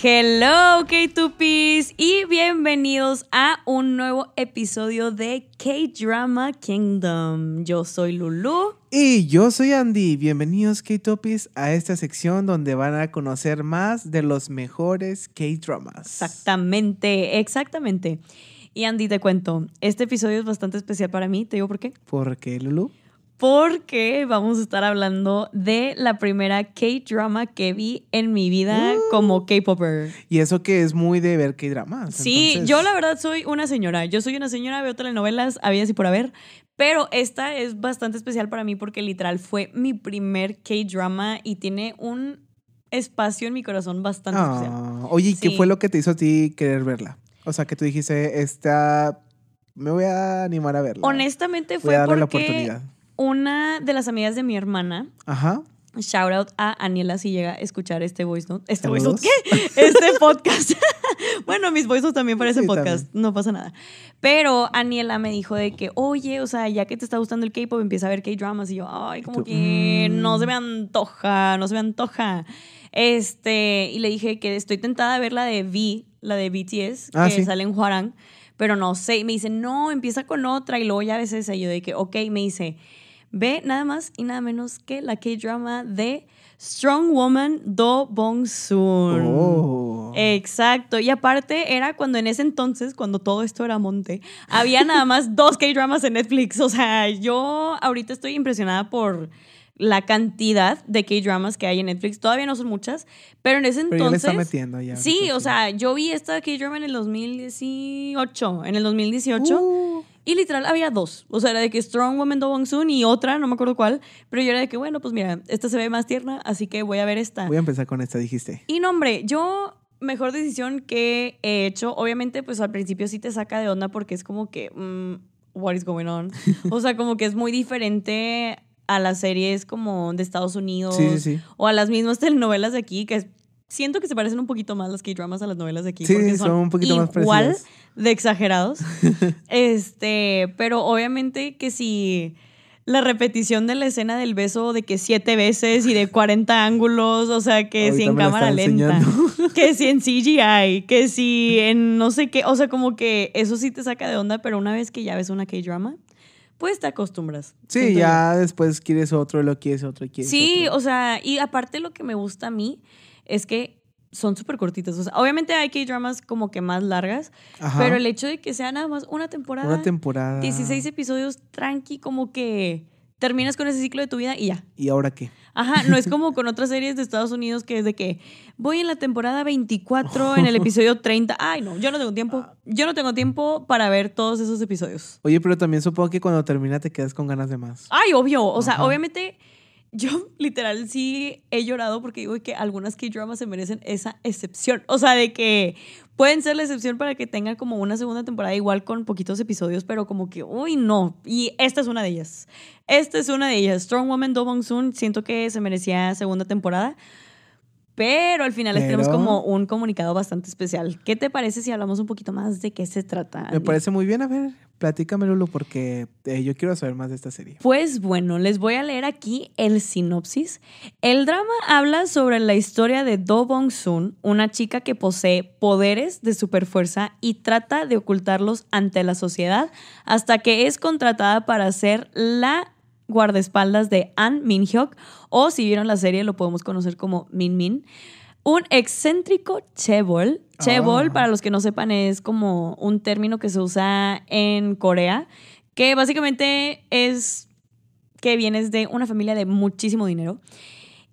Hello K2Ps y bienvenidos a un nuevo episodio de K-Drama Kingdom. Yo soy Lulu. Y yo soy Andy. Bienvenidos K-Topis a esta sección donde van a conocer más de los mejores K-Dramas. Exactamente, exactamente. Y Andy, te cuento, este episodio es bastante especial para mí. ¿Te digo por qué? ¿Por qué, Lulu? Porque vamos a estar hablando de la primera K-drama que vi en mi vida Uh. como K-popper. Y eso que es muy de ver K-Dramas. Sí, entonces- yo la verdad soy una señora. Yo soy una señora, veo telenovelas, había así por haber. Pero esta es bastante especial para mí porque literal fue mi primer K-drama y tiene un espacio en mi corazón bastante especial. Ah, oye, ¿y qué fue lo que te hizo a ti querer verla? O sea, que tú dijiste, esta... Me voy a animar a verla. Honestamente Voy fue a darle la porque oportunidad. Una de las amigas de mi hermana Ajá. Shout out a Aniela si llega a escuchar este voice note. ¿Este voice note qué? Este podcast. bueno, mis voice notes también para ese Sí, podcast. No pasa nada. Pero Aniela me dijo de que, oye, o sea, ya que te está gustando el K-pop, empieza a ver K-dramas. Y yo, ay, como tú, que mm. no se me antoja, no se me antoja. Este, y le dije que estoy tentada de ver la de V, la de BTS, Ah, que sí. sale en Huarang. Pero no sé. Y me dice, no, empieza con otra. Y luego ya esa. Y yo de que, ok, me dice, ve nada más y nada menos que la K-drama de Strong Woman Do Bong Soon. Oh. Exacto. Y aparte era cuando en ese entonces, cuando todo esto era monte, había nada más dos K-dramas en Netflix. O sea, yo ahorita estoy impresionada por la cantidad de K-dramas que hay en Netflix. Todavía no son muchas, pero en ese Pero ya le está entonces... metiendo ya. Sí, o sea, yo vi esta K-drama en el 2018. En el 2018. Uh, Y literal había dos. O sea, era de que Strong Woman Do Bong Soon y otra, no me acuerdo cuál. Pero yo era de que, bueno, pues mira, esta se ve más tierna, así que voy a ver esta. voy a empezar con esta, dijiste. Y no, hombre, yo mejor decisión que he hecho. Obviamente, pues al principio sí te saca de onda porque es como que, mm, what is going on? O sea, como que es muy diferente a las series como de Estados Unidos Sí, sí, sí. o a las mismas telenovelas de aquí, que es- siento que se parecen un poquito más las K-dramas a las novelas de aquí. Sí, porque son un poquito más igual de exagerados. este, pero obviamente que si la repetición de la escena del beso de que siete veces y de 40 ángulos, o sea, que si en cámara lenta, que si en CGI, que si en no sé qué, o sea, como que eso sí te saca de onda, pero una vez que ya ves una K-drama, pues te acostumbras. Sí, yo. ya después quieres otro, lo quieres otro, quieres Sí, otro. o sea, y aparte lo que me gusta a mí es que son súper cortitas. O sea, obviamente hay K-dramas como que más largas, Ajá. pero el hecho de que sea nada más una temporada, Una temporada. 16 episodios tranqui, como que terminas con ese ciclo de tu vida y ya. ¿Y ahora qué? Ajá, no es como con otras series de Estados Unidos que es de que voy en la temporada 24, en el episodio 30. Ay, no, yo no tengo tiempo. Yo no tengo tiempo para ver todos esos episodios. Oye, pero también supongo que cuando termina te quedas con ganas de más. Ay, obvio. O sea, Ajá. obviamente, yo literal sí he llorado porque digo que algunas K-dramas se merecen esa excepción. O sea, de que pueden ser la excepción para que tengan como una segunda temporada igual con poquitos episodios, pero como que, uy, no. Y esta es una de ellas. Esta es una de ellas. Strong Woman Do Bong Soon, siento que se merecía segunda temporada. Pero al final les tenemos como un comunicado bastante especial. ¿Qué te parece si hablamos un poquito más de qué se trata? Me parece muy bien. A ver, platícame, Lulu, porque eh, yo quiero saber más de esta serie. Pues bueno, les voy a leer aquí el sinopsis. El drama habla sobre la historia de Do Bong Soon, una chica que posee poderes de superfuerza y trata de ocultarlos ante la sociedad hasta que es contratada para ser la guardaespaldas de An Min Hyuk o si vieron la serie lo podemos conocer como Min Min. Un excéntrico chebol. Chebol, Ah. para los que no sepan, es como un término que se usa en Corea, que básicamente es que vienes de una familia de muchísimo dinero.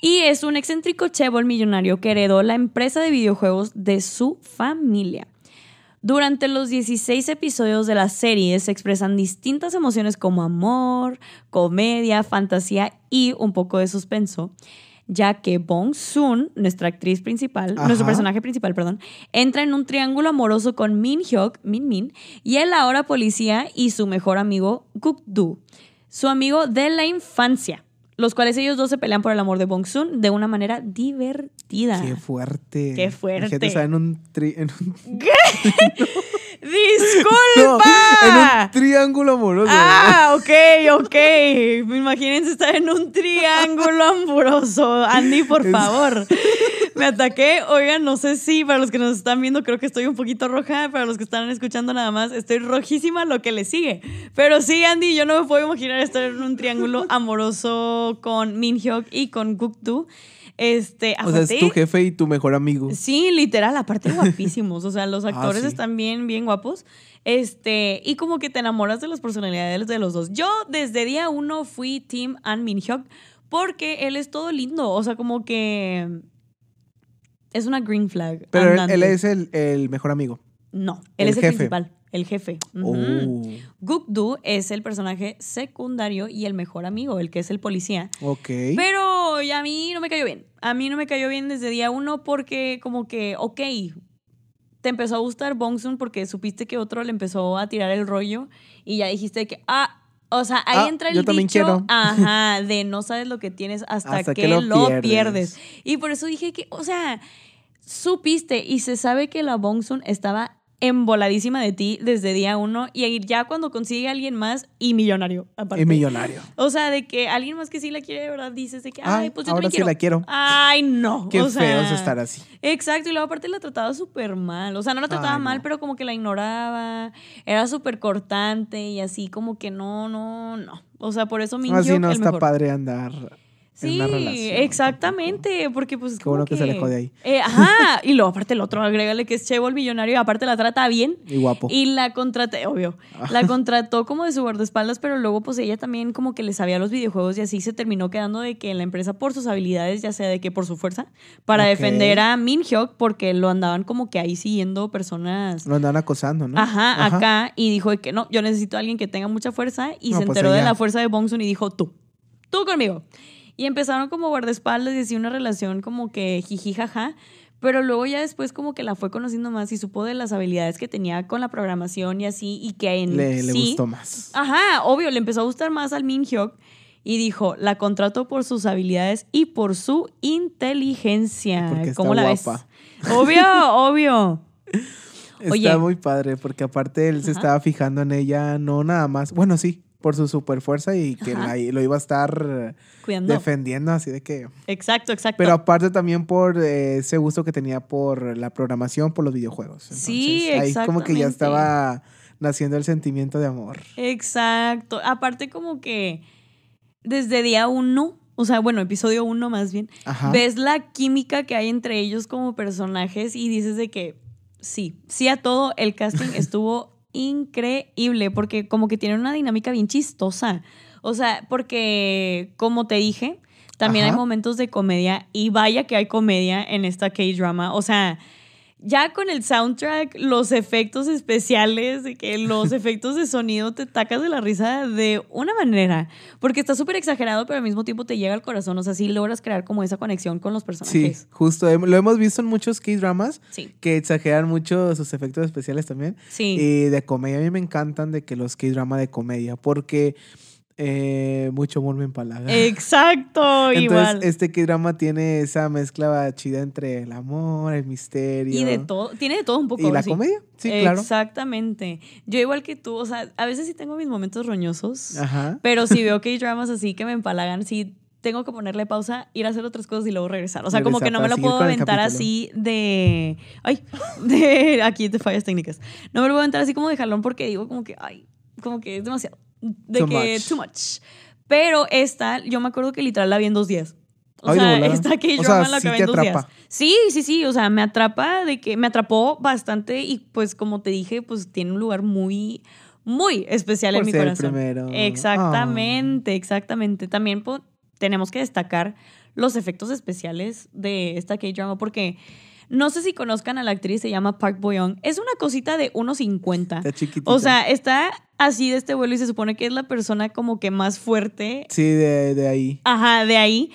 Y es un excéntrico chebol millonario que heredó la empresa de videojuegos de su familia. Durante los 16 episodios de la serie se expresan distintas emociones como amor, comedia, fantasía y un poco de suspenso, ya que Bong Soon, nuestra actriz principal, Ajá. nuestro personaje principal, perdón, entra en un triángulo amoroso con Min Hyuk, Min Min, y el ahora policía y su mejor amigo Guk Do, su amigo de la infancia, los cuales ellos dos se pelean por el amor de Bong Soon de una manera divertida. Qué fuerte. Qué fuerte. Imagínate estar en un, tri- en un- ¡Disculpa! No, en un triángulo amoroso. Ah, ok, ok. Imagínense estar en un triángulo amoroso. Andy, por favor. Me ataqué. Oigan, no sé si para los que nos están viendo, creo que estoy un poquito roja. Para los que están escuchando nada más, estoy rojísima lo que le sigue. Pero sí, Andy, yo no me puedo imaginar estar en un triángulo amoroso con Min Hyuk y con Guk-doo. Este, O sea, es tu jefe y tu mejor amigo. Sí, literal, aparte guapísimos. O sea, los actores sí. están bien, bien guapos. Este, y como que te enamoras de las personalidades de los dos. Yo desde día uno fui Team An Min Hyuk porque él es todo lindo. O sea, como que es una green flag. Pero él, andante. él es el, el mejor amigo. No, él el es el jefe. principal, el jefe. Ujú. Oh, Guk-doo es el personaje secundario y el mejor amigo, el que es el policía. ok. Pero a mí no me cayó bien. A mí no me cayó bien desde día uno porque como que, ok, te empezó a gustar Bongsun porque supiste que otro le empezó a tirar el rollo y ya dijiste que, ah, o sea, ahí Ah, entra el yo dicho, quiero. ajá, de no sabes lo que tienes hasta, Hasta que, que lo lo, pierdes. pierdes. Y por eso dije que, o sea, supiste y se sabe que la Bongsun estaba emboladísima de ti desde día uno y ya cuando consigue a alguien más y millonario, aparte. Y millonario. O sea, de que alguien más que sí la quiere, de verdad, dices de que, ay, Ay, pues yo ahora sí quiero. la quiero. Ay, no. Qué o sea, feo es estar así. Exacto, y luego aparte la trataba súper mal. O sea, no la trataba Ay, no. mal, pero como que la ignoraba. Era súper cortante y así como que no, no, no. O sea, por eso Min Así no el está mejor. padre andar en Sí, una relación. exactamente, porque pues... Qué bueno que se alejó de ahí. Eh, ajá, y luego aparte el otro, agrégale que es Chevo el millonario, y aparte la trata bien. Y guapo. Y la contraté, obvio, la contrató como de su guardaespaldas, pero luego pues ella también como que le sabía los videojuegos y así se terminó quedando de que en la empresa por sus habilidades, ya sea de que por su fuerza, para defender a Min Hyuk porque lo andaban como que ahí siguiendo personas... Lo andan acosando, ¿no? Ajá, acá, y dijo de que no, yo necesito a alguien que tenga mucha fuerza y No, se pues enteró de la fuerza de Bongsun y dijo, tú, tú conmigo. Y empezaron como guardaespaldas y así una relación como que jiji jaja, pero luego ya después como que la fue conociendo más y supo de las habilidades que tenía con la programación y así y que en Le, le gustó más. Ajá, obvio, le empezó a gustar más al Min Hyuk y dijo, la contrató por sus habilidades y por su inteligencia. Porque está ¿Cómo la guapa. ves? Obvio, obvio. Está Oye. muy padre porque aparte él se estaba fijando en ella, no nada más. Bueno, sí, por su super fuerza y que la- lo iba a estar Cuidando. defendiendo, así de que. Exacto, exacto. Pero aparte también por eh, ese gusto que tenía por la programación, por los videojuegos. Sí, Entonces, Ahí como que ya estaba naciendo el sentimiento de amor. Exacto. Aparte como que desde día uno, o sea, bueno, episodio uno más bien, Ajá. ves la química que hay entre ellos como personajes y dices de que sí, sí a todo, el casting estuvo increíble porque como que tiene una dinámica bien chistosa. O sea, porque como te dije, también hay momentos de comedia y vaya que hay comedia en esta K-drama. O sea, ya con el soundtrack, los efectos especiales, de que los efectos de sonido te tacas de la risa de una manera, porque está súper exagerado, pero al mismo tiempo te llega al corazón, o sea, sí logras crear como esa conexión con los Sí, personajes. justo. hem- Lo hemos visto en muchos K-dramas Sí, que exageran mucho sus efectos especiales también. sí. Y de comedia, a mí me encantan de que los K-drama de comedia, porque eh, mucho humor me empalaga. Exacto, Entonces, igual. este K-drama tiene esa mezcla chida entre el amor, el misterio. Y de todo, tiene de todo un poco. ¿Y la sí. comedia? Sí, claro. Exactamente. Yo igual que tú, o sea, a veces sí tengo mis momentos roñosos, Ajá. pero si veo K-dramas así que me empalagan, sí tengo que ponerle pausa, ir a hacer otras cosas y luego regresar. O sea, como que no me lo puedo aventar así de... Ay, de... Aquí te fallas técnicas. No me lo puedo aventar así como de jalón porque digo como que, ay, como que es demasiado. De Too que much. too much. Pero esta, yo me acuerdo que literal la vi en dos días. O Ay, sea, esta O K-drama sea, la sí acabé en dos días. atrapa. Sí, sí, sí, o sea, me atrapa de que me atrapó bastante y pues como te dije, pues tiene un lugar muy muy especial Por en mi ser el corazón. primero. Exactamente, exactamente. También po- tenemos que destacar los efectos especiales de esta K-drama porque no sé si conozcan a la actriz, se llama Park Bo-young. Es una cosita de 1.50. Está chiquitita. O sea, está así de este vuelo y se supone que es la persona como que más fuerte Sí, de, de ahí. Ajá, de ahí.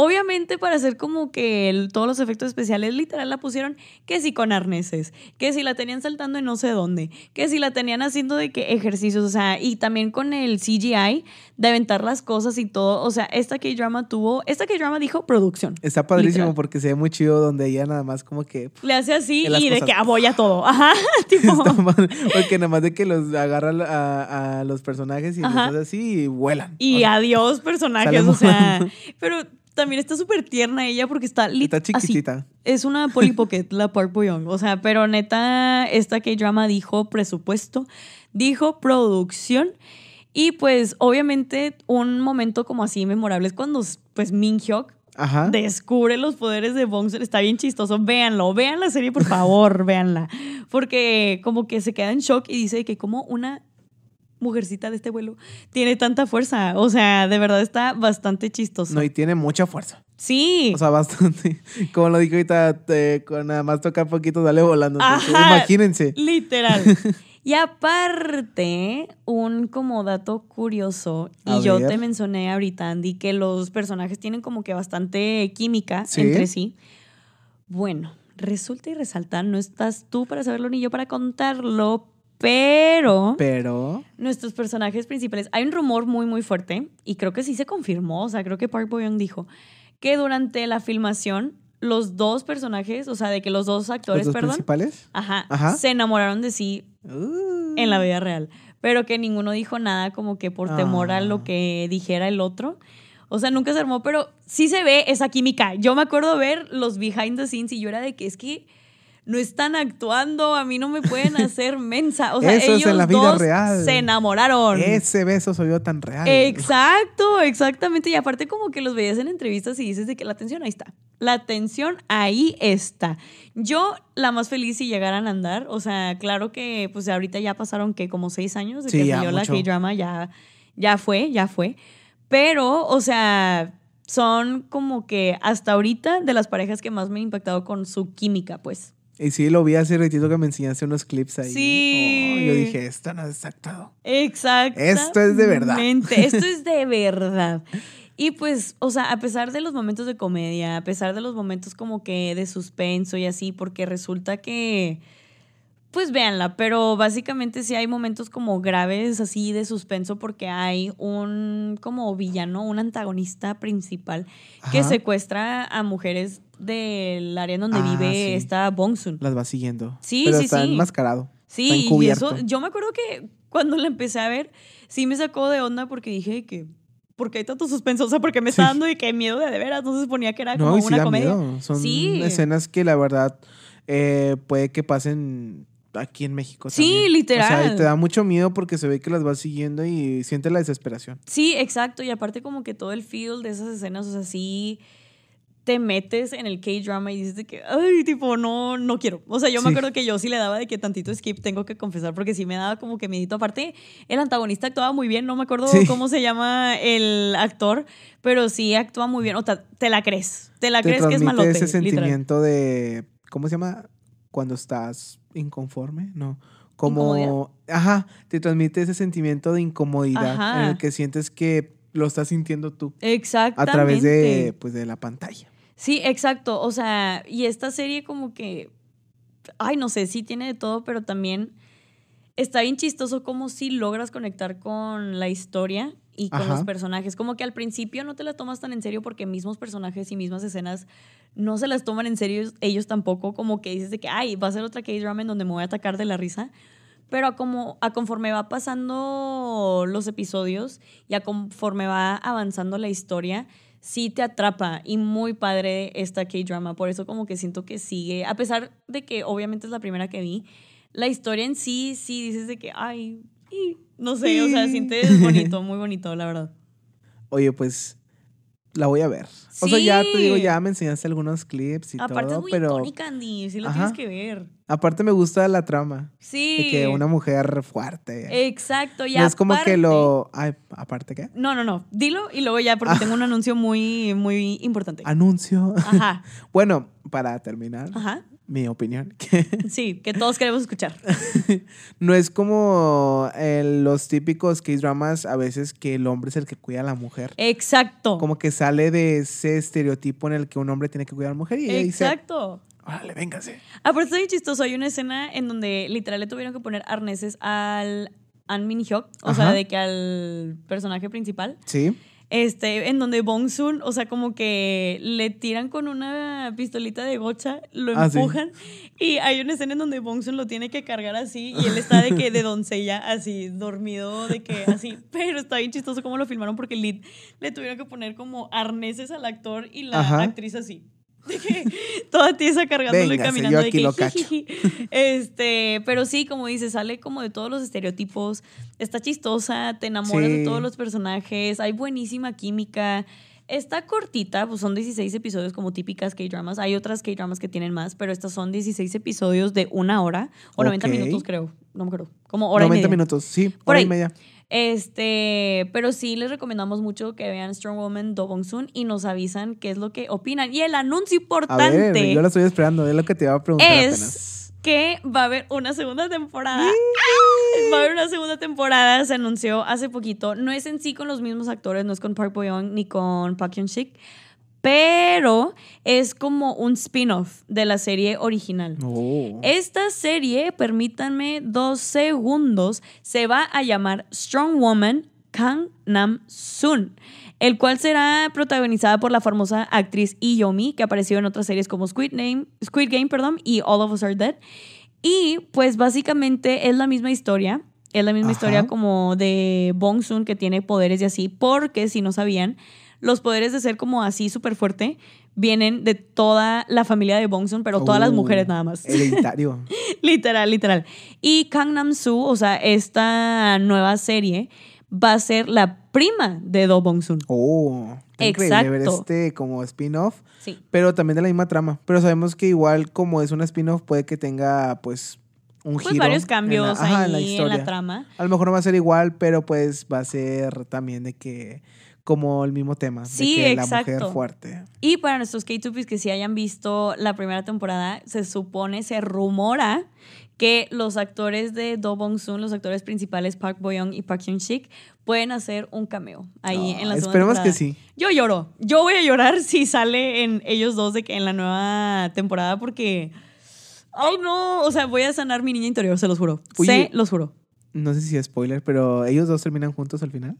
Obviamente para hacer como que el- todos los efectos especiales literal la pusieron que si con arneses, que si la tenían saltando en no sé dónde, que si la tenían haciendo de que ejercicios, o sea, y también con el CGI de aventar las cosas y todo, o sea, esta K-drama tuvo, esta K-drama dijo producción. Está padrísimo Literal. porque se ve muy chido donde ella nada más como que... Le hace así y de que aboya todo. Ajá, tipo. Mal, porque nada más de que los agarra a, a los personajes y los Ajá. hace así y vuelan. Y O sea, adiós personajes, o sea, pero también está súper tierna ella porque está lit- Está así. chiquitita. Es una Polly Pocket, la Park Bo Young. O sea, pero neta, esta K-drama dijo presupuesto, dijo producción. Y pues, obviamente, un momento como así memorable es cuando, pues, Min Hyuk Ajá. descubre los poderes de Bongsun. Está bien chistoso. Véanlo, vean la serie, por favor, véanla. Porque como que se queda en shock y dice que como una mujercita de este vuelo tiene tanta fuerza. O sea, de verdad está bastante chistoso. No, y tiene mucha fuerza. sí. O sea, bastante. Como lo dijo ahorita, te- con nada más tocar poquito, sale volando. Ajá. imagínense. Literal. Y aparte, un como dato curioso, y A yo ver. te mencioné ahorita, Andy, que los personajes tienen como que bastante química Sí. entre sí. Bueno, resulta y resalta, no estás tú para saberlo ni yo para contarlo, pero Pero. Nuestros personajes principales, hay un rumor muy muy fuerte y creo que sí se confirmó, o sea, creo que Park Bo Young dijo que durante la filmación los dos personajes, o sea, de que los dos ¿Los actores, dos perdón, principales? Ajá, Ajá. se enamoraron de sí Uh. en la vida real, pero que ninguno dijo nada como que por temor a Ah. lo que dijera el otro. O sea, nunca se armó, pero sí se ve esa química. Yo me acuerdo ver los behind the scenes y yo era de que es que no están actuando, a mí no me pueden hacer mensa. O sea, Eso es ellos en la vida dos real. se enamoraron. Ese beso soy yo tan real. Exacto, exactamente. Y aparte como que los veías en entrevistas y dices de que la atención ahí está. La atención ahí está. Yo la más feliz si llegaran a andar. O sea, claro que pues ahorita ya pasaron que como seis años de Sí, que salió la. K-drama. Ya, ya fue, ya fue. Pero, o sea, son como que hasta ahorita de las parejas que más me han impactado con su química, pues. Y sí, lo vi hace ratito que me enseñaste unos clips ahí. Sí. Oh, yo dije, esto no es actuado. Exacto. Esto es de verdad. Esto es de verdad. Y pues, o sea, a pesar de los momentos de comedia, a pesar de los momentos como que de suspenso y así, porque resulta que, pues véanla, pero básicamente sí hay momentos como graves así de suspenso porque hay un como villano, un antagonista principal que secuestra a mujeres del área en donde Ah, vive sí. esta Bongsun. Las va siguiendo. Sí, Pero sí, está sí. enmascarado. Sí, está y eso, yo me acuerdo que cuando la empecé a ver, sí me sacó de onda porque dije que, ¿por qué hay tanto suspenso? O sea, porque me está Sí. dando y que miedo de de veras, entonces ponía que era No, como y sí una da comedia. miedo. Son Sí. escenas que la verdad eh, puede que pasen aquí en México. Sí, también. literal. O sea, y te da mucho miedo porque se ve que las vas siguiendo y siente la desesperación. Sí, exacto, y aparte como que todo el feel de esas escenas, o sea, sí te metes en el K-drama y dices de que, ay, tipo, no, no quiero. O sea, yo me acuerdo que yo sí le daba de que tantito skip, tengo que confesar, porque sí me daba como que medito. Aparte, el antagonista actuaba muy bien, no me acuerdo Sí. cómo se llama el actor, pero sí actúa muy bien. O sea, te la crees, te la te crees que es malote. ese literal. sentimiento de. ¿Cómo se llama? Cuando estás inconforme, ¿no? Como. ¿Incomodidad? Ajá, te transmite ese sentimiento de incomodidad Ajá. en el que sientes que lo estás sintiendo tú a Exactamente. través de, pues, de la pantalla. Sí, exacto. O sea, y esta serie como que, ay, no sé, sí tiene de todo, pero también está bien chistoso como si logras conectar con la historia y con Ajá. los personajes. Como que al principio no te la tomas tan en serio porque mismos personajes y mismas escenas no se las toman en serio ellos, tampoco. Como que dices de que, ay, va a ser otra K-drama en donde me voy a atacar de la risa. Pero a, como, a conforme va pasando los episodios y a conforme va avanzando la historia, sí te atrapa y muy padre esta K-drama. Por eso como que siento que sigue, a pesar de que obviamente es la primera que vi, la historia en sí, sí dices de que, ay, y, no sé, o sea, Sí. sientes bonito, muy bonito, la verdad. Oye, pues la voy a ver. O sea, ya te digo, ya me enseñaste algunos clips y Aparte es todo, muy pero icónica, Andy, sí Ajá. tienes que ver. aparte me gusta la trama Sí. de que una mujer fuerte. Exacto, y no es como que lo... Ay, aparte qué? No, no, no, dilo y luego ya, porque Ah. tengo un anuncio muy, muy importante. Anuncio. Ajá, bueno, para terminar, ajá. Mi opinión, Sí, que todos queremos escuchar. no es como eh, los típicos K-dramas a veces que el hombre es el que cuida a la mujer. Exacto. Como que sale de ese estereotipo en el que un hombre tiene que cuidar a la mujer y ella dice, Exacto. órale, véngase. Aparte está bien chistoso. Hay una escena en donde literal le tuvieron que poner arneses al An Min Hyuk, o sea, de que al personaje principal. Sí, este, en donde Bong Soon, o sea, como que le tiran con una pistolita de gocha, lo Ah, sí. empujan y hay una escena en donde Bong Soon lo tiene que cargar así y él está de que de doncella así dormido de que así, pero está bien chistoso cómo lo filmaron porque le, le tuvieron que poner como arneses al actor y la Ajá. actriz así. De que toda tiesa cargándolo y Véngase, caminando yo de aquí que lo cacho. jijiji. Este, pero sí, como dices, sale como de todos los estereotipos. Está chistosa, te enamoras de todos los personajes, hay buenísima química. Está cortita, pues son 16 episodios como típicas K-dramas. Hay otras K-dramas que tienen más, pero estas son 16 episodios de una hora o 90 Ok. minutos, creo. No me acuerdo. Como hora 90 y media. minutos, sí, Por hora y ahí. media. Este, pero sí les recomendamos mucho que vean Strong Woman Do Bong Soon y nos avisan qué es lo que opinan. Y el anuncio A importante ver, yo lo estoy esperando, es lo que te iba a preguntar es apenas. que va a haber una segunda temporada. ¡Ah! Va a haber una segunda temporada, se anunció hace poquito. No es en sí con los mismos actores, no es con Park Bo Young ni con Park Hyun Sik, pero es como un spin-off de la serie original. Oh. Esta serie, permítanme dos segundos, se va a llamar Strong Woman Kang Nam Soon, el cual será protagonizada por la famosa actriz Iyomi, que apareció en otras series como Squid, Name, Squid Game perdón, y All of Us Are Dead. Y pues básicamente es la misma historia, es la misma Ajá. historia como de Bong Soon que tiene poderes y así, porque si no sabían, los poderes de ser como así súper fuerte vienen de toda la familia de Bong Soon, pero todas las Oh, mujeres nada más. Hereditario. literal, literal. Y Kang Nam Soo, o sea, esta nueva serie va a ser la prima de Do Bong Soon. Oh. Increíble ver Exacto. este como spin-off, Sí. pero también de la misma trama. Pero sabemos que igual como es un spin-off puede que tenga pues un Pues giro. varios en la- cambios ajá, ahí en la en la, historia. trama. A lo mejor no va a ser igual, pero pues va a ser también de que como el mismo tema, Sí, de que la exacto. mujer fuerte. Y para nuestros K-Tupis que sí hayan visto la primera temporada, se supone, se rumora que los actores de Do Bong Soon, los actores principales Park Bo Young y Park Hyun Sik, pueden hacer un cameo ahí Ah, en la segunda esperemos que sí. Yo lloro. Yo voy a llorar si sale en ellos dos de que en la nueva temporada porque ay no, o sea, voy a sanar mi niña interior, se los juro. Oye, se los juro. No sé si es spoiler, pero ellos dos terminan juntos al final.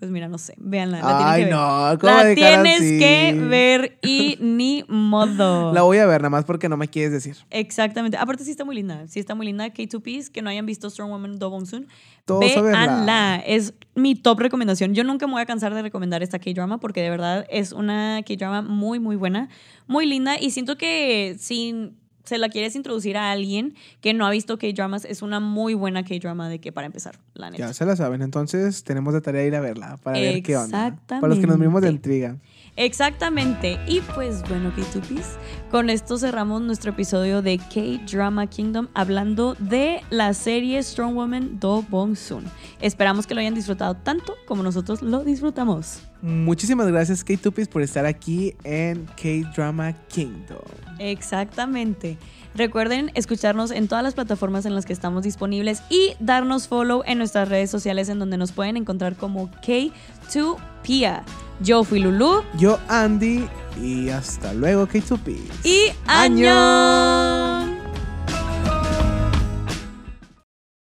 Pues mira, no sé, véanla, la Ay, que no, ¿cómo La tienes así? que ver y ni modo. La voy a ver nada más porque no me quieres decir. Exactamente. Aparte sí está muy linda. Sí está muy linda. K2Ps, que no hayan visto Strong Woman Do Bong Soon. Véanla. Es mi top recomendación. Yo nunca me voy a cansar de recomendar esta K-drama porque de verdad es una K-drama muy, muy buena, muy linda. Y siento que si se la quieres introducir a alguien que no ha visto K-dramas, es una muy buena K-drama de que para empezar, la neta. Ya se la saben, entonces tenemos de tarea ir a verla para ver qué onda. Para los que nos Exactamente. vimos de intriga. Exactamente. Y pues bueno, K2Ps, con esto cerramos nuestro episodio de K-Drama Kingdom hablando de la serie Strong Woman Do Bong Soon. Esperamos que lo hayan disfrutado tanto como nosotros lo disfrutamos. Muchísimas gracias, K-Tupis, por estar aquí en K-Drama Kingdom. Exactamente. Recuerden escucharnos en todas las plataformas en las que estamos disponibles y darnos follow en nuestras redes sociales en donde nos pueden encontrar como K2Pia. Yo fui Lulu Yo, Andy, y hasta luego, K-Tupis. y ¡Año! ¡Año!